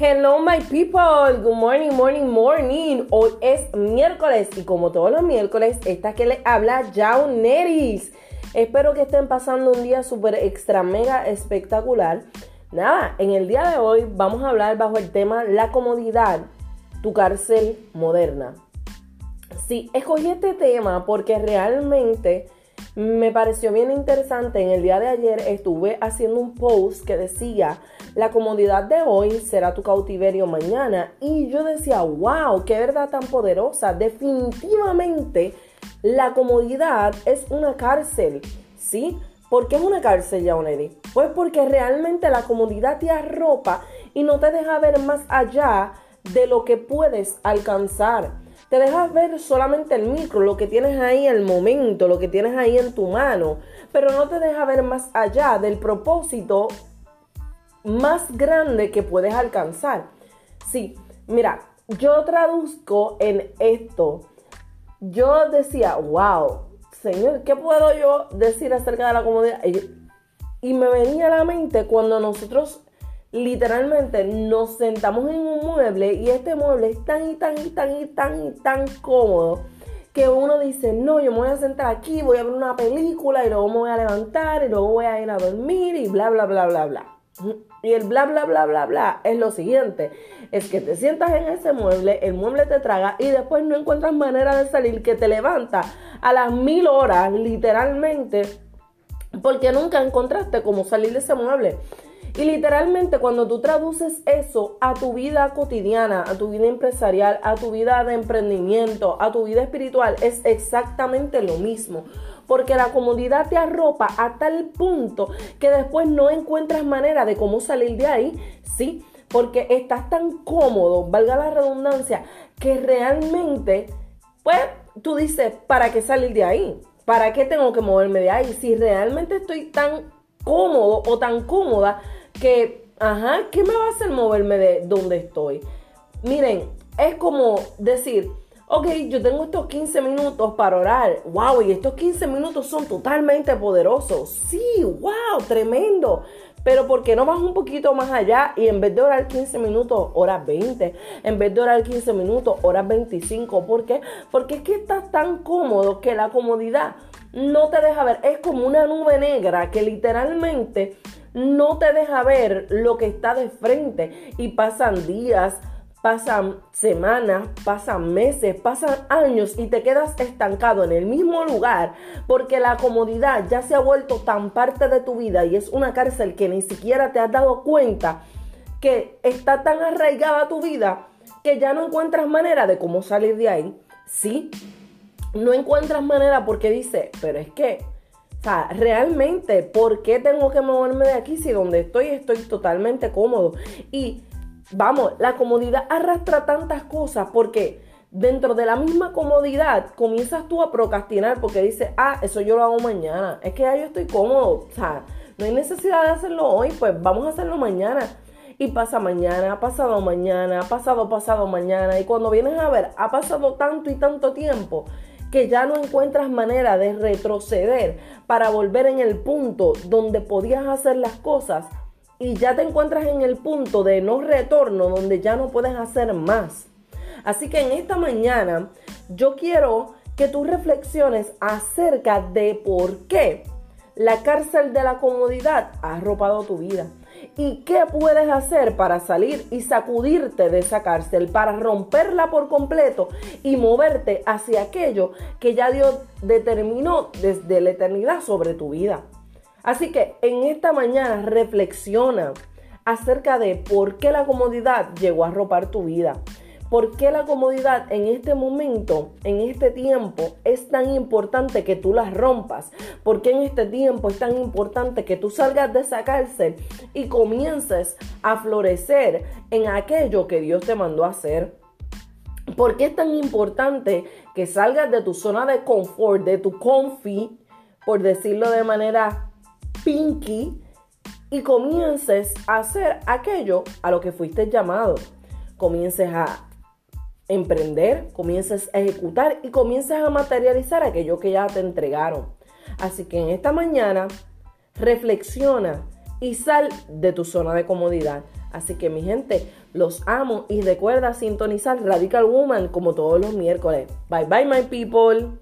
Hello my people, good morning, morning, morning. Hoy es miércoles y como todos los miércoles, esta que le habla Neris. Espero que estén pasando un día súper extra mega espectacular. Nada, en el día de hoy vamos a hablar bajo el tema la comodidad, tu cárcel moderna. Sí, escogí este tema porque realmente me pareció bien interesante. En el día de ayer estuve haciendo un post que decía, la comodidad de hoy será tu cautiverio mañana. Y yo decía, wow, qué verdad tan poderosa. Definitivamente la comodidad es una cárcel, ¿sí? ¿Por qué es una cárcel, Yaoneri? Pues porque realmente la comodidad te arropa y no te deja ver más allá de lo que puedes alcanzar te dejas ver solamente el micro, lo que tienes ahí, el momento, lo que tienes ahí en tu mano, pero no te deja ver más allá del propósito más grande que puedes alcanzar. Sí, mira, yo traduzco en esto. Yo decía, wow, Señor, ¿qué puedo yo decir acerca de la comodidad? Y me venía a la mente cuando nosotros literalmente nos sentamos en un mueble y este mueble es tan y tan y tan y tan y tan cómodo que uno dice, no, yo me voy a sentar aquí, voy a ver una película y luego me voy a levantar y luego voy a ir a dormir y bla, bla, bla, bla, bla. Y el bla, bla, bla, bla, bla es lo siguiente, es que te sientas en ese mueble, el mueble te traga y después no encuentras manera de salir, que te levanta a las mil horas, literalmente, porque nunca encontraste cómo salir de ese mueble. Y literalmente cuando tú traduces eso a tu vida cotidiana, a tu vida empresarial, a tu vida de emprendimiento, a tu vida espiritual, es exactamente lo mismo. Porque la comodidad te arropa a tal punto que después no encuentras manera de cómo salir de ahí, ¿sí? Porque estás tan cómodo, valga la redundancia, que realmente, pues, tú dices, ¿para qué salir de ahí? ¿Para qué tengo que moverme de ahí? Si realmente estoy tan cómodo o tan cómoda que, ajá, ¿qué me va a hacer moverme de donde estoy? Miren, es como decir, ok, yo tengo estos 15 minutos para orar, wow, y estos 15 minutos son totalmente poderosos, sí, wow, tremendo. Pero ¿por qué no vas un poquito más allá y en vez de orar 15 minutos, oras 20? En vez de orar 15 minutos, oras 25. ¿Por qué? Porque es que estás tan cómodo que la comodidad no te deja ver. Es como una nube negra que literalmente no te deja ver lo que está de frente y pasan días, pasan semanas, pasan meses, pasan años y te quedas estancado en el mismo lugar porque la comodidad ya se ha vuelto tan parte de tu vida y es una cárcel que ni siquiera te has dado cuenta que está tan arraigada tu vida que ya no encuentras manera de cómo salir de ahí. Sí, no encuentras manera porque dice, pero es que realmente, ¿por qué tengo que moverme de aquí si donde estoy estoy totalmente cómodo? Y vamos, la comodidad arrastra tantas cosas porque dentro de la misma comodidad comienzas tú a procrastinar porque dices, ah, eso yo lo hago mañana. Es que ya yo estoy cómodo. O sea, no hay necesidad de hacerlo hoy, pues vamos a hacerlo mañana. Y pasa mañana, pasado mañana, pasado, pasado mañana. Y cuando vienes a ver, ha pasado tanto y tanto tiempo que ya no encuentras manera de retroceder para volver en el punto donde podías hacer las cosas y ya te encuentras en el punto de no retorno donde ya no puedes hacer más. Así que en esta mañana yo quiero que tú reflexiones acerca de por qué la cárcel de la comodidad ha arropado tu vida. ¿Y qué puedes hacer para salir y sacudirte de esa cárcel, para romperla por completo y moverte hacia aquello que ya Dios determinó desde la eternidad sobre tu vida? Así que en esta mañana reflexiona acerca de por qué la comodidad llegó a arropar tu vida. ¿Por qué la comodidad en este momento, en este tiempo, es tan importante que tú la rompas? ¿Por qué en este tiempo es tan importante que tú salgas de esa cárcel y comiences a florecer en aquello que Dios te mandó a hacer? ¿Por qué es tan importante que salgas de tu zona de confort, de tu comfy, por decirlo de manera pinky, y comiences a hacer aquello a lo que fuiste llamado? Comiences a emprender, comiences a ejecutar y comiences a materializar aquello que ya te entregaron. Así que en esta mañana reflexiona y sal de tu zona de comodidad. Así que mi gente, Los amo y recuerda sintonizar Radical Woman como todos los miércoles. Bye bye my people.